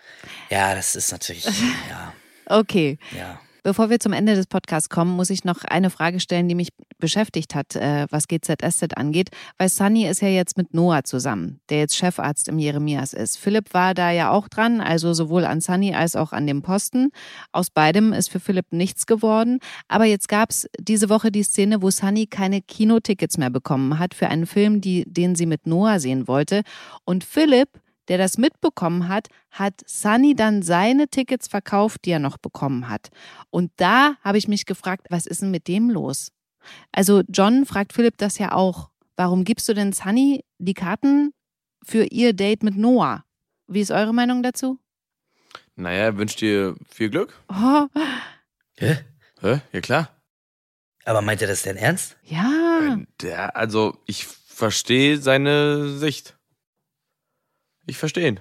Ja, das ist natürlich, ja, Okay. ja. Bevor wir zum Ende des Podcasts kommen, muss ich noch eine Frage stellen, die mich beschäftigt hat, äh, was GZSZ angeht. Weil Sunny ist ja jetzt mit Noah zusammen, der jetzt Chefarzt im Jeremias ist. Philipp war da ja auch dran, also sowohl an Sunny als auch an dem Posten. Aus beidem ist für Philipp nichts geworden. Aber jetzt gab es diese Woche die Szene, wo Sunny keine Kinotickets mehr bekommen hat für einen Film, die, den sie mit Noah sehen wollte. Und Philipp der das mitbekommen hat, hat Sunny dann seine Tickets verkauft, die er noch bekommen hat. Und da habe ich mich gefragt, was ist denn mit dem los? Also John fragt Philipp das ja auch. Warum gibst du denn Sunny die Karten für ihr Date mit Noah? Wie ist eure Meinung dazu? Naja, wünscht dir viel Glück. Oh, Hä? Hä? Ja, klar. Aber meint er das denn ernst? ja. Der, also, ich verstehe seine Sicht. Ich verstehe ihn.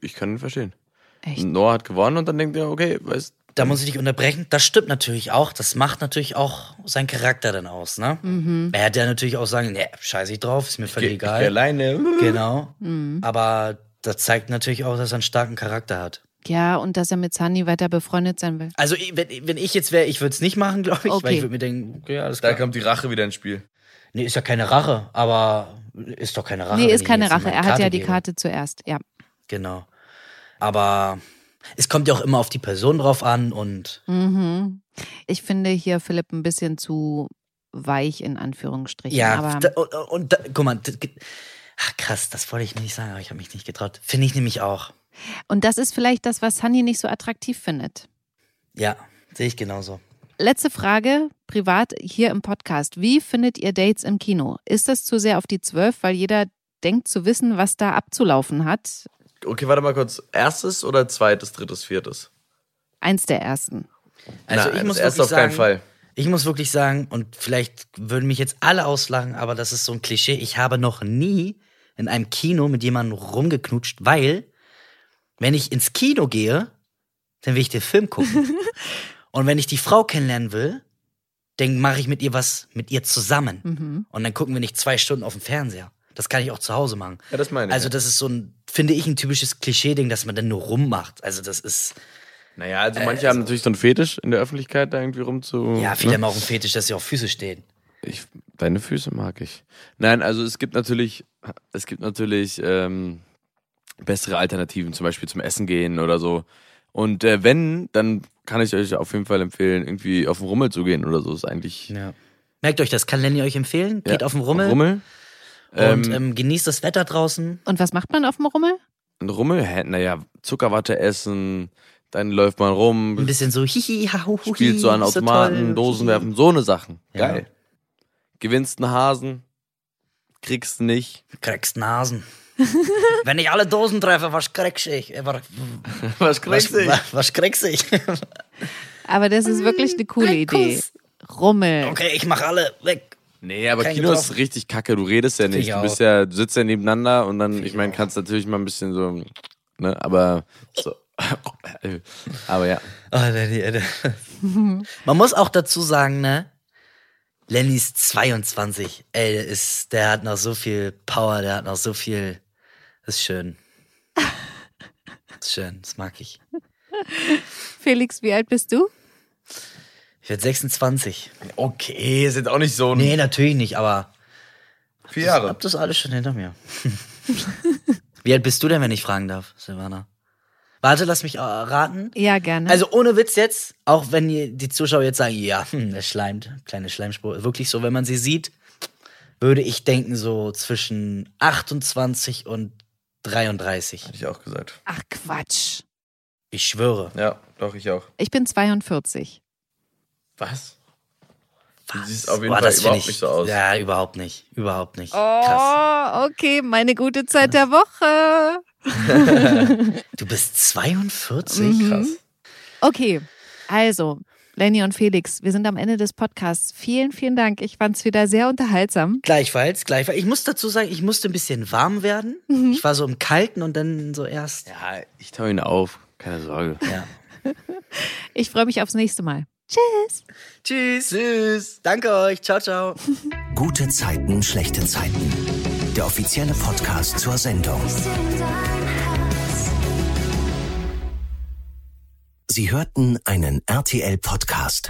Ich kann ihn verstehen. Echt? Noah hat gewonnen und dann denkt er, okay, weißt Da muss ich dich unterbrechen. Das stimmt natürlich auch. Das macht natürlich auch seinen Charakter dann aus, ne? Mhm. Er hätte ja natürlich auch sagen, ne, scheiß ich drauf, ist mir völlig ich egal. alleine. Genau. Mhm. Aber das zeigt natürlich auch, dass er einen starken Charakter hat. Ja, und dass er mit Sunny weiter befreundet sein will. Also, ich- wenn, wenn ich jetzt wäre, ich würde es nicht machen, glaube ich, weil Okay. ich würde mir denken, okay, alles Da klar. kommt die Rache wieder ins Spiel. Nee, ist ja keine Rache, aber ist doch keine Rache. Nee, ist ich keine Rache. Er hat ja die gebe. Karte zuerst. Ja. Genau. Aber es kommt ja auch immer auf die Person drauf an und Mhm. Ich finde hier Philipp ein bisschen zu weich in Anführungsstrichen. Ja, aber da, und, und da, guck mal, das, ach krass, das wollte ich nicht sagen, aber ich habe mich nicht getraut. Finde ich nämlich auch. und das ist vielleicht das, was Sunny nicht so attraktiv findet. Ja, sehe ich genauso. Letzte Frage, privat hier im Podcast. Wie findet ihr Dates im Kino? Ist das zu sehr auf die Zwölf, weil jeder denkt zu wissen, was da abzulaufen hat? Okay, warte mal kurz. Erstes oder zweites, drittes, viertes? Eins der ersten. Also Nein, ich muss wirklich auf keinen sagen, Fall. ich muss wirklich sagen, und vielleicht würden mich jetzt alle auslachen, aber das ist so ein Klischee. Ich habe noch nie in einem Kino mit jemandem rumgeknutscht, weil, wenn ich ins Kino gehe, dann will ich den Film gucken. und wenn ich die Frau kennenlernen will, dann mache ich mit ihr was mit ihr zusammen. Mhm. Und dann gucken wir nicht zwei Stunden auf dem Fernseher. Das kann ich auch zu Hause machen. Ja, das meine ich. Also, das ist so ein, finde ich, ein typisches Klischee-Ding, dass man dann nur rummacht. Also, das ist, Naja, also manche haben natürlich so einen Fetisch in der Öffentlichkeit da irgendwie rumzu. ja, viele ne? haben auch einen Fetisch, dass sie auf Füße stehen. Ich, deine Füße mag ich. Nein, also es gibt natürlich, es gibt natürlich ähm, bessere Alternativen, zum Beispiel zum Essen gehen oder so. Und äh, wenn, dann kann ich euch auf jeden Fall empfehlen, irgendwie auf den Rummel zu gehen oder so. Ist eigentlich. Ja. Merkt euch das, kann Lenny euch empfehlen. Geht Ja, auf den Rummel, Rummel. Und Ähm, ähm, genießt das Wetter draußen. Und was macht man auf dem Rummel? ein Rummel, naja, Zuckerwatte essen, dann läuft man rum, Ein bisschen so hihi, ha, hu, hu, spielt so an Automaten, toll, Dosen werfen, so eine Sachen. Ja. Geil. Gewinnst einen Hasen, kriegst nicht. Kriegst Nasen. Wenn ich alle Dosen treffe, was kriegst ich? Äh, Was, Was was, was, was kriegst ich? Aber das ist wirklich eine coole Idee. Rummel. Okay, ich mach alle weg. Nee, aber Kein Kino ist getroffen. richtig kacke. Du redest ja nicht. ich Du bist auch. ja, du sitzt ja nebeneinander und dann, ich ich meine, kannst natürlich mal ein bisschen so, ne, aber so. aber ja. Oh, Lenny, Alter. Man muss auch dazu sagen, ne? Lenny ist 22. Ey, der ist, der hat noch so viel Power, der hat noch so viel. Das ist schön. Das ist schön, das mag ich. Felix, wie alt bist du? Ich werde 26. Okay, ist jetzt auch nicht so ein. Nee, natürlich nicht, aber vier ich hab das alles schon hinter mir. Wie alt bist du denn, wenn ich fragen darf, Silvana? Warte, lass mich äh, raten. Ja, gerne. Also ohne Witz jetzt, auch wenn die die Zuschauer jetzt sagen, ja, hm, der schleimt, kleine Schleimspur, wirklich so, wenn man sie sieht, würde ich denken so zwischen 28 und 33. Hätte ich auch gesagt. Ach Quatsch. Ich schwöre. Ja, doch, ich auch. Ich bin 42. Was? Du Was? siehst auf jeden Boah, Fall überhaupt ich, nicht so aus. Ja, überhaupt nicht. Überhaupt nicht. Krass. Oh, okay, meine gute Zeit der Woche. Du bist 42? Mhm. Krass. Okay, also, Lenny und Felix, wir sind am Ende des Podcasts. Vielen, vielen Dank. Ich fand es wieder sehr unterhaltsam. Gleichfalls, gleichfalls. Ich muss dazu sagen, ich musste ein bisschen warm werden. Mhm. Ich war so im Kalten und dann so erst. Ja, ich tau ihn auf. Keine Sorge. Ja. Ich freue mich aufs nächste Mal. Tschüss. Tschüss. Tschüss. Danke euch. Ciao, ciao. Gute Zeiten, schlechte Zeiten. Der offizielle Podcast zur Sendung. Sie hörten einen RTL-Podcast.